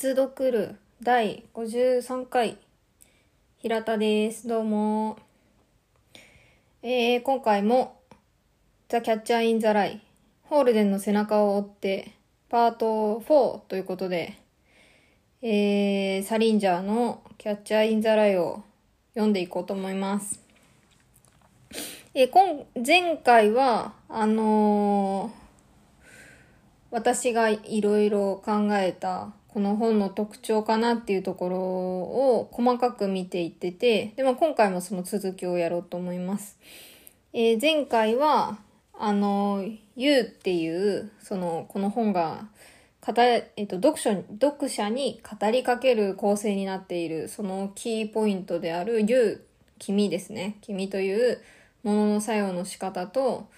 密読る第53回平田です。どうも。えー、今回もザ・キャッチャー・イン・ザ・ライホールデンの背中を追ってパート4ということで、えー、サリンジャーのキャッチャー・イン・ザ・ライを読んでいこうと思います。えー、今、前回は、あのー私がいろいろ考えたこの本の特徴かなっていうところを細かく見ていってて、でも今回もその続きをやろうと思います。えー前回は、あの、You っていう、その、この本が、えっと、読書、読者に語りかける構成になっている、そのキーポイントである You、君ですね。君というものの作用の仕方と、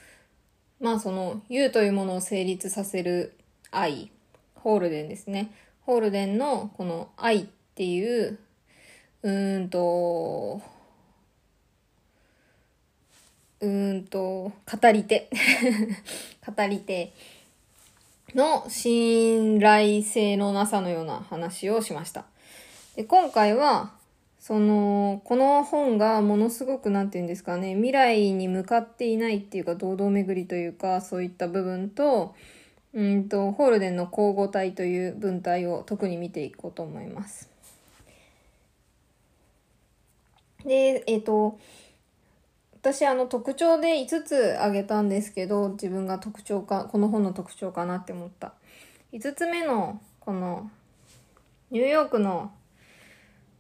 まあその、You というものを成立させる愛、ホールデンですね。ホールデンのこの愛っていう、うーんと、うーんと、語り手。語り手の信頼性のなさのような話をしました。で今回は、その、この本がものすごくなんて言うんですかね、未来に向かっていないっていうか、堂々巡りというか、そういった部分と、うんと、ホールデンの交互体という文体を特に見ていこうと思います。で、えっ、と、私あの特徴で5つ挙げたんですけど、自分が特徴か、この本の特徴かなって思った。5つ目の、この、ニューヨークの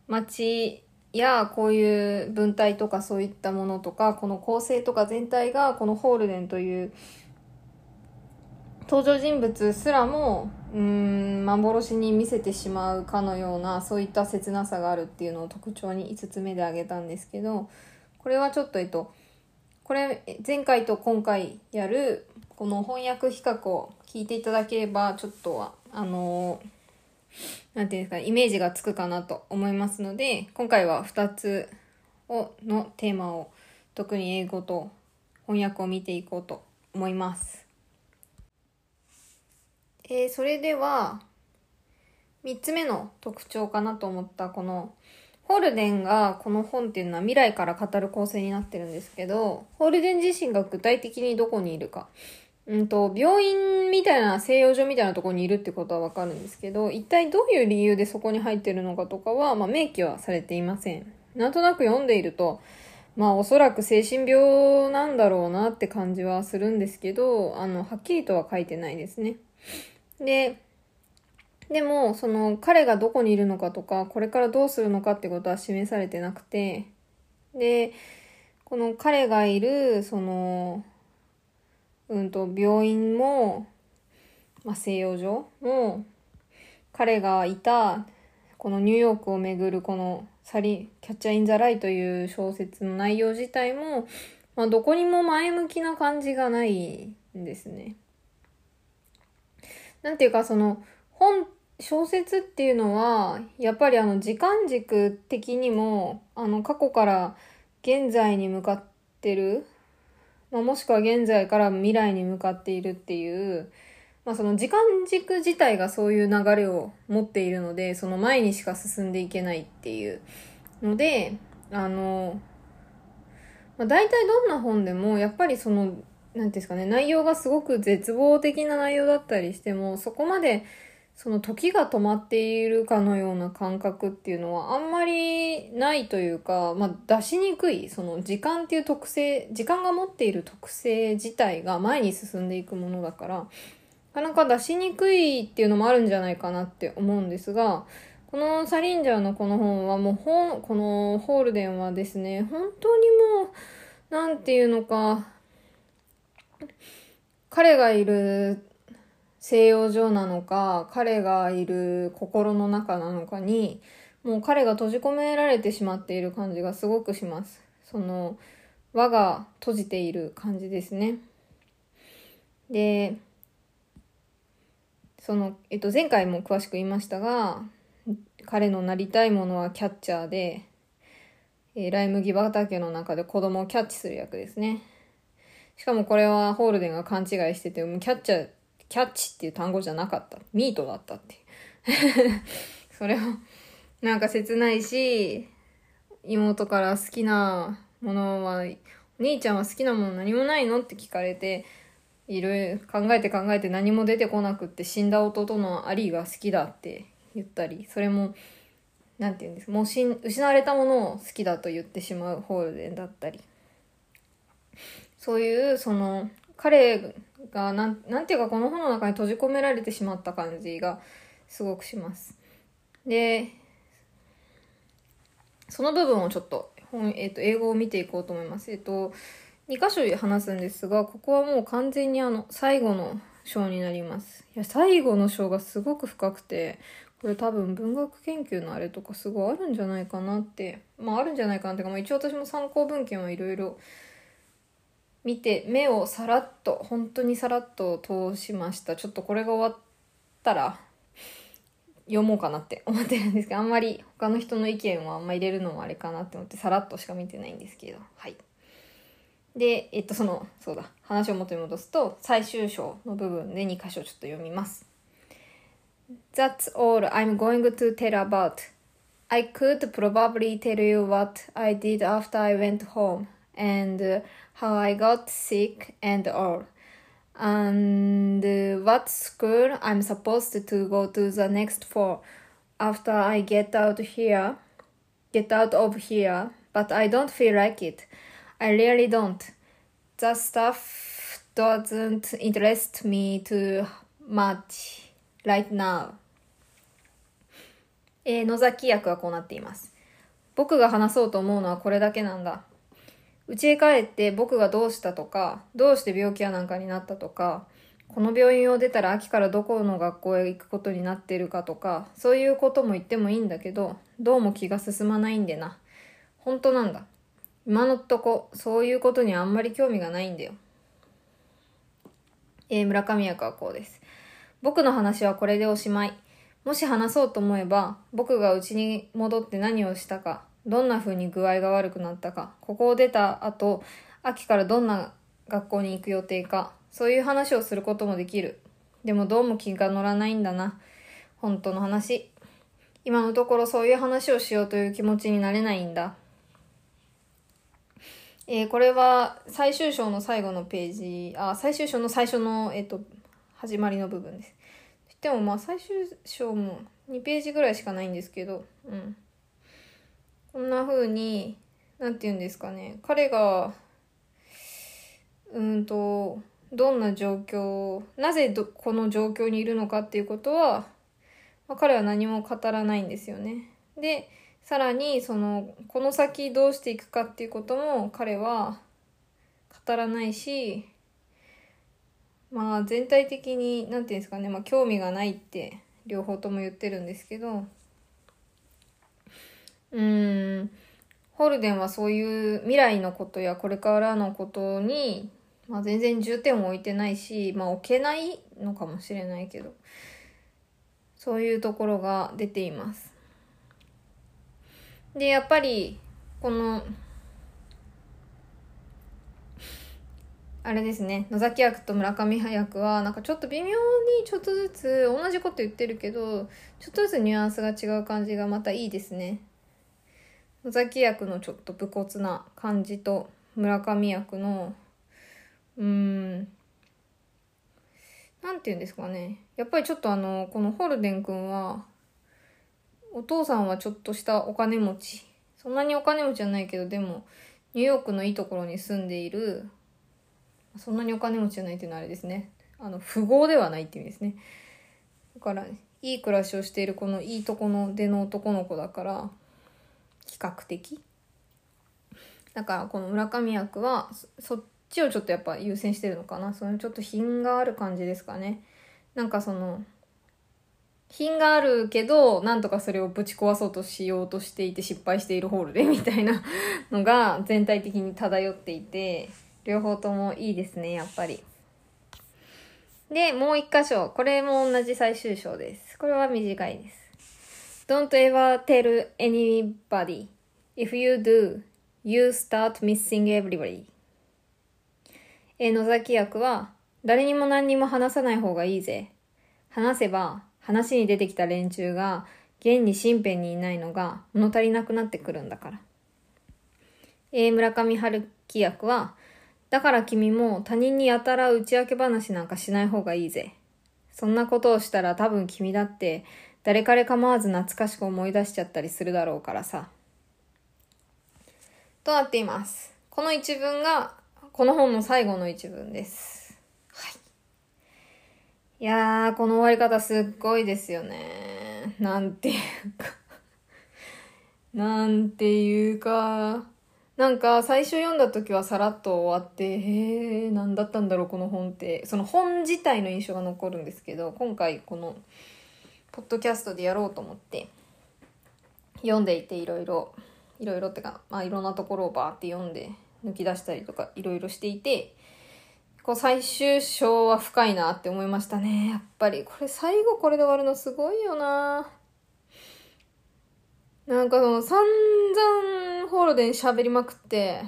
街やこういう文体とかそういったものとかこの構成とか全体がこのホールデンという登場人物すらもうん幻に見せてしまうかのようなそういった切なさがあるっていうのを特徴に5つ目で挙げたんですけどこれはちょっとえっとこれ前回と今回やるこの翻訳比較を聞いていただければちょっとはあのなんていうんですか、イメージがつくかなと思いますので、今回は2つをのテーマを、特に英語と翻訳を見ていこうと思います。えーそれでは、3つ目の特徴かなと思ったこの、ホールデンがこの本っていうのは未来から語る構成になってるんですけど、ホールデン自身が具体的にどこにいるか。うんと、病院みたいな、静養所みたいなところにいるってことはわかるんですけど、一体どういう理由でそこに入ってるのかとかは、まあ、明記はされていません。なんとなく読んでいると、まあ、おそらく精神病なんだろうなって感じはするんですけど、あの、はっきりとは書いてないですね。で、でも、その、彼がどこにいるのかとか、これからどうするのかってことは示されてなくて、で、この彼がいる、その、うんと、病院も、まあ、静養所も、彼がいた、このニューヨークをめぐるこのサリ、キャッチャー・イン・ザ・ライという小説の内容自体も、まあ、どこにも前向きな感じがないんですね。なんていうか、その、本、小説っていうのは、やっぱりあの、時間軸的にも、あの、過去から現在に向かってるまあ、もしくは現在から未来に向かっているっていう、まあ、その時間軸自体がそういう流れを持っているので、その前にしか進んでいけないっていう。ので、あの、まあ、大体どんな本でも、やっぱりその、なんていうんですかね、内容がすごく絶望的な内容だったりしても、そこまで、その時が止まっているかのような感覚っていうのはあんまりないというか、まあ、出しにくい、その時間っていう特性、時間が持っている特性自体が前に進んでいくものだから、なかなか出しにくいっていうのもあるんじゃないかなって思うんですが、このサリンジャーのこの本はもう本、このホールデンはですね、本当にもう、なんていうのか、彼がいる西洋上なのか、彼がいる心の中なのかに、もう彼が閉じ込められてしまっている感じがすごくします。その、輪が閉じている感じですね。で、その、えっと、前回も詳しく言いましたが、彼のなりたいものはキャッチャーで、えーライ麦畑の中で子供をキャッチする役ですね。しかもこれはホールデンが勘違いしてて、もうキャッチャー、キャッチっていう単語じゃなかった。ミートだったって。それは、なんか切ないし、妹から好きなものは、お兄ちゃんは好きなもの何もないのって聞かれて、いろいろ考えて考えて何も出てこなくって死んだ弟のアリーが好きだって言ったり、それも、なんて言うんですもうし失われたものを好きだと言ってしまうホールデンだったり。そういう、その、彼が、なん、なんていうかこの本の中に閉じ込められてしまった感じがすごくします。で、その部分をちょっと本、えっ、ー、と、英語を見ていこうと思います。えっ、ー、と、2箇所話すんですが、ここはもう完全にあの、最後の章になります。いや、最後の章がすごく深くて、これ多分文学研究のあれとかすごいあるんじゃないかなって、まああるんじゃないかなっていうか、まあ一応私も参考文献はいろいろ見て、目をさらっと、本当にさらっと通しました。ちょっとこれが終わったら、読もうかなって思ってるんですけど、あんまり他の人の意見をあんま入れるのもあれかなって思って、さらっとしか見てないんですけど、はい。で、えっと、その、そうだ、話を元に戻すと、最終章の部分で2箇所ちょっと読みます。That's all I'm going to tell about. I could probably tell you what I did after I went home and how I got sick and all. And what school I'm supposed to go to the next fall after I get out here, get out of here, but I don't feel like it. I really don't. The stuff doesn't interest me too much right now. えー、野崎役はこうなっています。僕が話そうと思うのはこれだけなんだ。家へ帰って僕がどうしたとか、どうして病気やなんかになったとか、この病院を出たら秋からどこの学校へ行くことになってるかとか、そういうことも言ってもいいんだけど、どうも気が進まないんでな。本当なんだ。今のとこ、そういうことにあんまり興味がないんだよ。えー、村上役はこうです。僕の話はこれでおしまい。もし話そうと思えば、僕が家に戻って何をしたか、どんな風に具合が悪くなったか、ここを出た後、秋からどんな学校に行く予定か、そういう話をすることもできる。でもどうも気が乗らないんだな。本当の話。今のところそういう話をしようという気持ちになれないんだ。えー、これは最終章の最後のページ、あ、最終章の最初の、えっ、ー、と、始まりの部分です。でもまあ最終章も2ページぐらいしかないんですけど、うん。こんな風に、なんて言うんですかね。彼が、うんと、どんな状況、なぜこの状況にいるのかっていうことは、まあ、彼は何も語らないんですよね。で、さらに、その、この先どうしていくかっていうことも彼は語らないし、まあ全体的に、なんていうんですかね、まあ興味がないって両方とも言ってるんですけど、うん、ホルデンはそういう未来のことやこれからのことに、まあ、全然重点を置いてないし、まあ、置けないのかもしれないけど、そういうところが出ています。で、やっぱり、この、あれですね、野崎役と村上役は、なんかちょっと微妙にちょっとずつ、同じこと言ってるけど、ちょっとずつニュアンスが違う感じがまたいいですね。野崎役のちょっと武骨な感じと村上役のうーんなんて言うんですかね。やっぱりちょっとあのこのホルデン君はお父さんはちょっとしたお金持ち。そんなにお金持ちじゃないけどでもニューヨークのいいところに住んでいるそんなにお金持ちじゃないっていうのはあれですね。あの富豪ではないっていう意味ですね。だからいい暮らしをしているこのいいとこの出の男の子だから比較的？だからこの村上役はそっちをちょっとやっぱ優先してるのかな？そのちょっと品がある感じですかね。なんかその品があるけどなんとかそれをぶち壊そうとしようとしていて失敗しているホールで みたいなのが全体的に漂っていて両方ともいいですねやっぱり。でもう一箇所。これも同じ最終章です。これは短いです。Don't ever tell anybody. If you do, you start missing everybody. え野崎役は、誰にも何にも話さない方がいいぜ。話せば、話に出てきた連中が現に身辺にいないのが物足りなくなってくるんだから。A 村上春樹役は、だから君も他人にやたら打ち明け話なんかしない方がいいぜ。そんなことをしたら多分君だって誰彼構わず懐かしく思い出しちゃったりするだろうからさ。となっています。この一文がこの本の最後の一文です。はい。いやー、この終わり方すっごいですよね。なんていうかなんていうか。なんか最初読んだ時はさらっと終わって、へえ、何だったんだろうこの本って、その本自体の印象が残るんですけど、今回この、ポッドキャストでやろうと思って、読んでいていろいろ、いろいろってか、まあいろんなところをバーって読んで、抜き出したりとかいろいろしていて、こう最終章は深いなって思いましたね。やっぱり。これ最後これで終わるのすごいよななんかその散々ホールデン喋りまくって、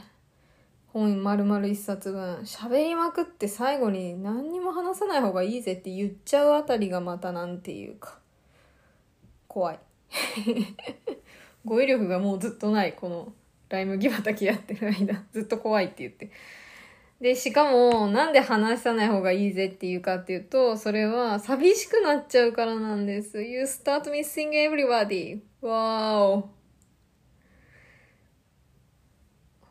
本丸々一冊分喋りまくって最後に何にも話さない方がいいぜって言っちゃうあたりがまたなんていうか、怖い。語彙力がもうずっとない、このライムギバタキやってる間、ずっと怖いって言って。で、しかも、なんで話さない方がいいぜっていうかっていうと、それは寂しくなっちゃうからなんです。You start missing everybody. わーお。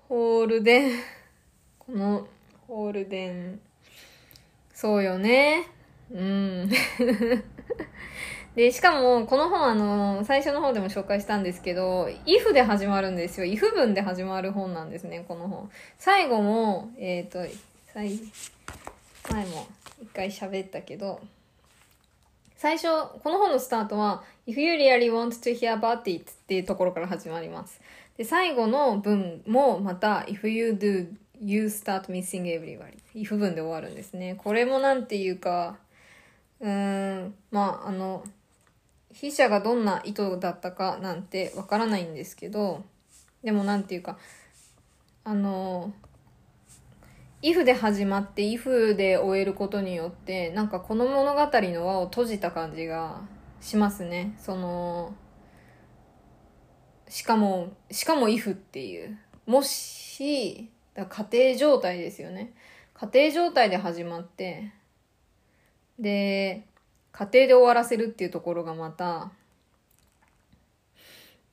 ホールデン。この、ホールデン。そうよね。うん。で、しかも、この本あの、最初の方でも紹介したんですけど、if で始まるんですよ。if 文で始まる本なんですね、この本。最後も、えっ、ー、と、前も一回喋ったけど、最初、この本のスタートは、If you really want to hear about it っていうところから始まります。で、最後の文もまた、If you do, you start missing everybody. if 文で終わるんですね。これもなんていうか、うーん、まあ、あの、筆者がどんな意図だったかなんてわからないんですけど、でもなんていうか、あの、if で始まって if で終えることによってなんかこの物語の輪を閉じた感じがしますね。そのしかもしかも if っていう。もしだ家庭状態ですよね。家庭状態で始まってで家庭で終わらせるっていうところがまた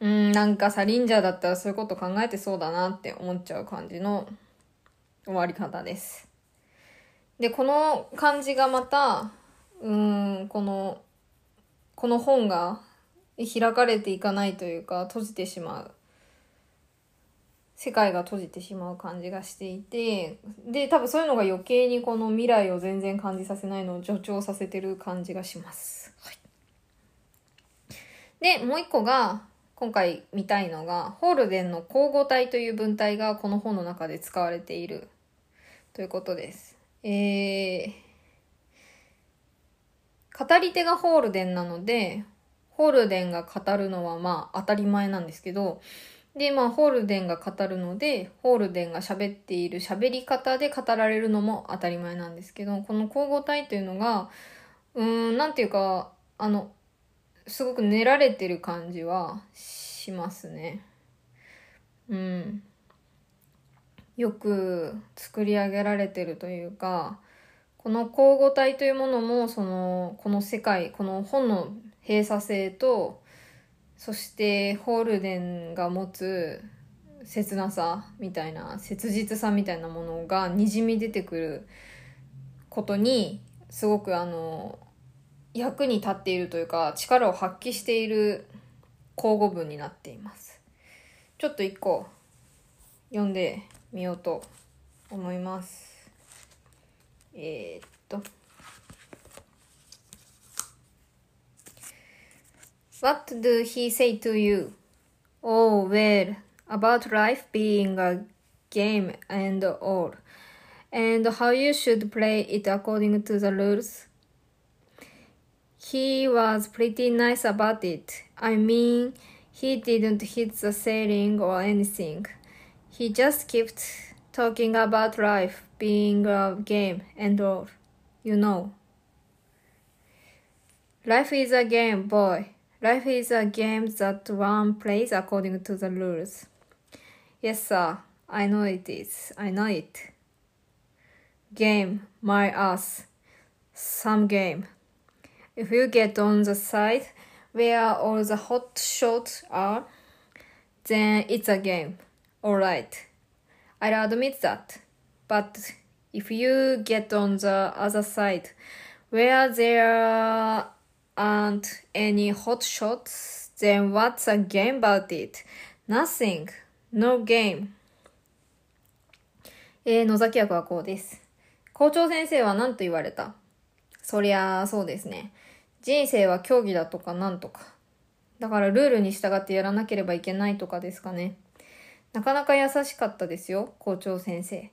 うんなんかサリンジャーだったらそういうこと考えてそうだなって思っちゃう感じの終わり方です。で、この感じがまた、うん、この、この本が開かれていかないというか、閉じてしまう。世界が閉じてしまう感じがしていて、で、多分そういうのが余計にこの未来を全然感じさせないのを助長させてる感じがします。はい、で、もう一個が、今回見たいのが、ホールデンの交互体という文体がこの本の中で使われているということです。えー、語り手がホールデンなので、ホールデンが語るのはまあ当たり前なんですけど、で、まあ、ホールデンが語るので、ホールデンが喋っている喋り方で語られるのも当たり前なんですけど、この交互体というのが、うーん、なんていうか、あの、すごく練られてる感じはしますね。うん。よく作り上げられてるというかこの交互体というものもそのこの世界この本の閉鎖性とそしてホールデンが持つ切なさみたいな切実さみたいなものがにじみ出てくることにすごくあの役に立っているというか力を発揮している交互文になっています。ちょっと一個読んでみようと思います。えー、っと。What do he say to you? Oh, well, about life being a game and all, and how you should play it according to the rules. He was pretty nice about it. I mean, he didn't hit the ceiling or anything. He just kept talking about life being a game and all, you know. Life is a game, boy. Life is a game that one plays according to the rules. Yes, sir. I know it is. I know it. Game, my ass. Some game. If you get on the side where all the hot shots are, then it's a game. Alright. I'll admit that. But if you get on the other side where there aren't any hot shots, then what's a game about it? Nothing. No game. えー、野崎役はこうです。校長先生は何と言われた？そりゃあ、そうですね。人生は競技だとかなんとか。だからルールに従ってやらなければいけないとかですかね。なかなか優しかったですよ、校長先生。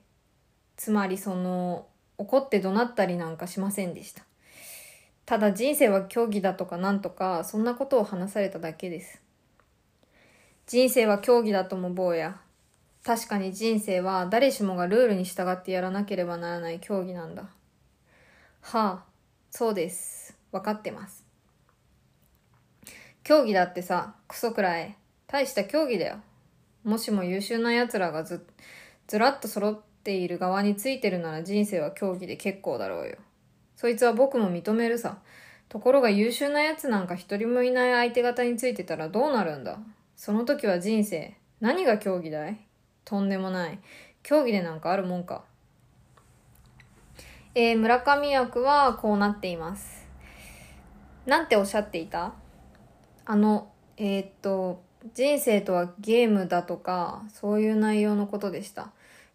つまりその、怒って怒鳴ったりなんかしませんでした。ただ人生は競技だとかなんとか、そんなことを話されただけです。人生は競技だとも坊や。確かに人生は誰しもがルールに従ってやらなければならない競技なんだ。はあ、そうです。わかってます。競技だってさ、クソくらい。大した競技だよ。もしも優秀な奴らがず、ずらっと揃っている側についてるなら人生は競技で結構だろうよ。そいつは僕も認めるさ。ところが優秀な奴なんか一人もいない相手方についてたらどうなるんだその時は人生。何が競技だい？とんでもない。競技でなんかあるもんか。えー、村上役はこうなっています。なんておっしゃっていた？あの、えーっと、人生とはゲームだとか、そういう内容のことでした。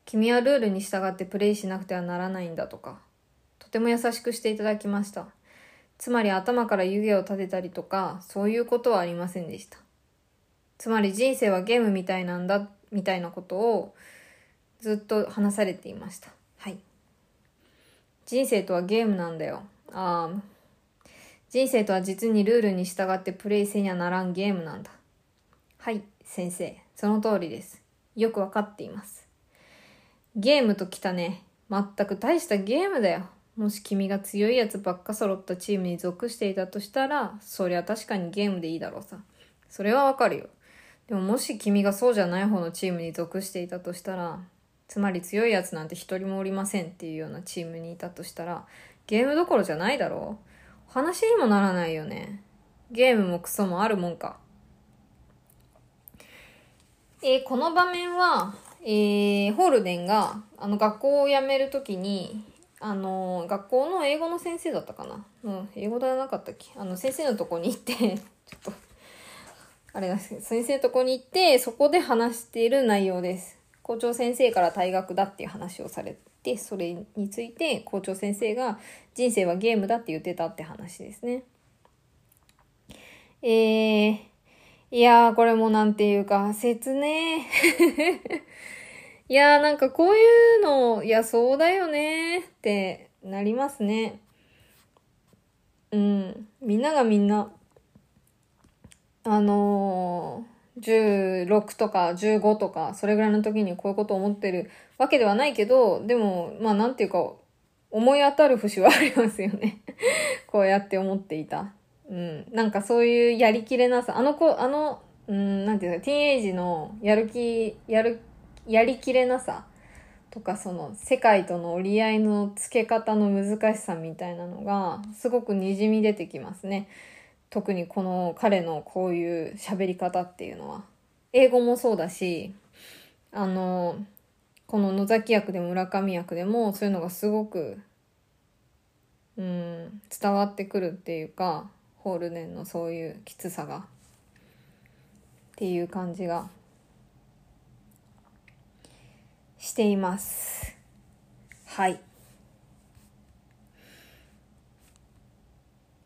君はルールに従ってプレイしなくてはならないんだとか。とても優しくしていただきました。つまり頭から湯気を立てたりとか、そういうことはありませんでした。つまり人生はゲームみたいなんだ、みたいなことをずっと話されていました。はい。人生とはゲームなんだよ。ああ。人生とは実にルールに従ってプレイせにゃならんゲームなんだ。はい、先生。その通りです。よくわかっています。ゲームときたね。全く大したゲームだよ。もし君が強いやつばっか揃ったチームに属していたとしたら、そりゃ確かにゲームでいいだろうさ。それはわかるよ。でももし君がそうじゃない方のチームに属していたとしたら、つまり強いやつなんて一人もおりませんっていうようなチームにいたとしたら、ゲームどころじゃないだろう話にもならないよね。ゲームもクソもあるもんか。えーこの場面は、えーホールデンが、あの、学校を辞めるときに、あの、学校の英語の先生だったかな？うん、英語ではなかったっけ？あの、先生のとこに行って、ちょっと、あれだ、先生のとこに行って、そこで話している内容です。校長先生から退学だっていう話をされて、それについて校長先生が人生はゲームだって言ってたって話ですね。えー、いやー、これもなんていうか、切ね いやー、なんかこういうの、いや、そうだよねってなりますね。うん。みんながみんな、あのー、16とか15とか、それぐらいの時にこういうこと思ってるわけではないけど、でも、まあなんていうか、思い当たる節はありますよね。こうやって思っていた。うん。なんかそういうやりきれなさ、あの子、あの、うん、なんていうか、ティーンエイジのやる気、やる気、やりきれなさとか、その世界との折り合いのつけ方の難しさみたいなのが、すごく滲み出てきますね。特にこの彼のこういう喋り方っていうのは。英語もそうだし、あの、この野崎役でも村上役でもそういうのがすごく、うん、伝わってくるっていうか、ホールデンのそういうきつさが、っていう感じがしています。はい。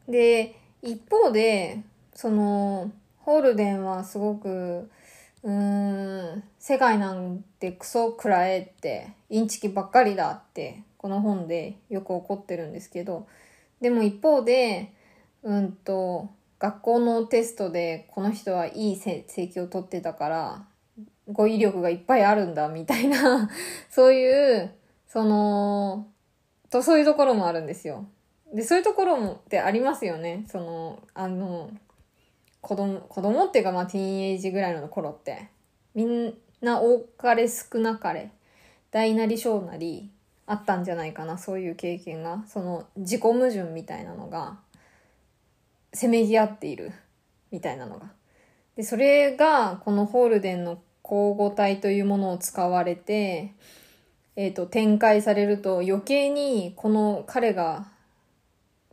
で、一方で、その、ホールデンはすごく、うーん、世界なんてクソくらえって、インチキばっかりだって、この本でよく怒ってるんですけど、でも一方で、うんと、学校のテストでこの人はいい成績を取ってたから、語彙力がいっぱいあるんだ、みたいな、そういう、その、と、そういうところもあるんですよ。で、そういうところもってありますよね。その、あの、子供、子供っていうかまあティーンエイジぐらいの頃って、みんな多かれ少なかれ、大なり小なりあったんじゃないかな、そういう経験が。その自己矛盾みたいなのが、せめぎ合っているみたいなのが。で、それがこのホールデンの交互体というものを使われて、えっ、ー、と、展開されると余計にこの彼が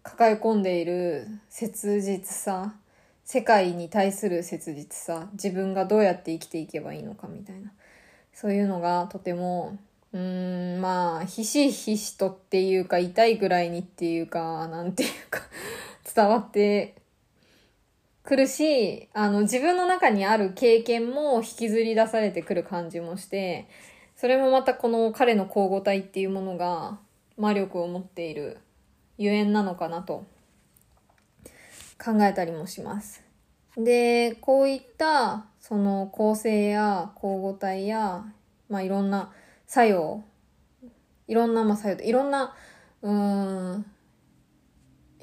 抱え込んでいる切実さ、世界に対する切実さ、自分がどうやって生きていけばいいのかみたいな。そういうのがとても、うーん、まあ、ひしひしとっていうか、痛いぐらいにっていうか、なんていうか伝わってくるし、あの、自分の中にある経験も引きずり出されてくる感じもして、それもまたこの彼の交互体っていうものが魔力を持っているゆえんなのかなと考えたりもします。で、こういったその構成や交互体や、まあいろんな作用、いろんなまあ作用いろんな、うん、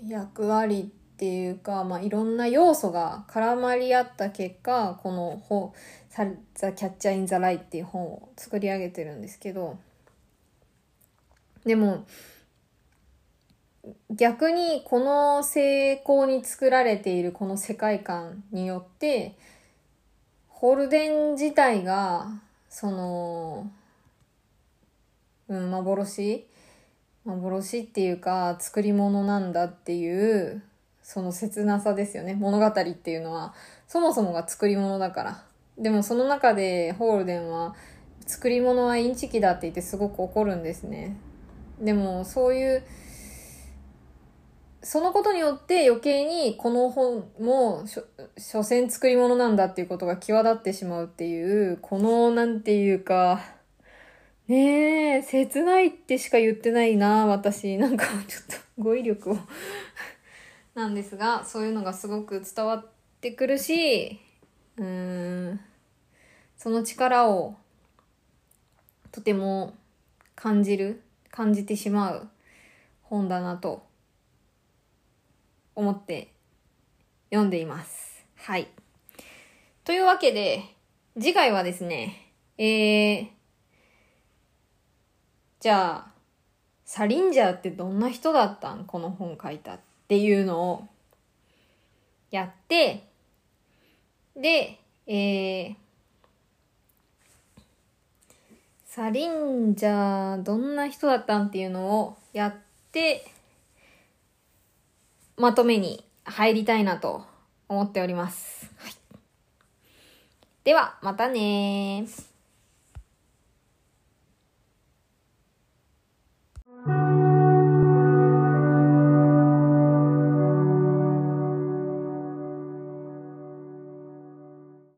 役割っていうか、まあ、いろんな要素が絡まり合った結果この本「ザ・キャッチャー・イン・ザ・ライ」っていう本を作り上げてるんですけどでも逆にこの成功に作られているこの世界観によってホルデン自体がその、うん、幻？幻っていうか作り物なんだっていうその切なさですよね。物語っていうのは、そもそもが作り物だから。でもその中でホールデンは、作り物はインチキだって言ってすごく怒るんですね。でもそういう、そのことによって余計にこの本も所詮作り物なんだっていうことが際立ってしまうっていう、このなんていうか、ねえ、切ないってしか言ってないな、私。なんかちょっと語彙力をなんですがそういうのがすごく伝わってくるしうーんその力をとても感じる感じてしまう本だなと思って読んでいます。はい。というわけで、次回はですね、えー、じゃあ、サリンジャーってどんな人だったん？この本書いたって。っていうのをやって、で、えー、サリンジャーどんな人だったんっていうのをやって、まとめに入りたいなと思っております。はい。では、またね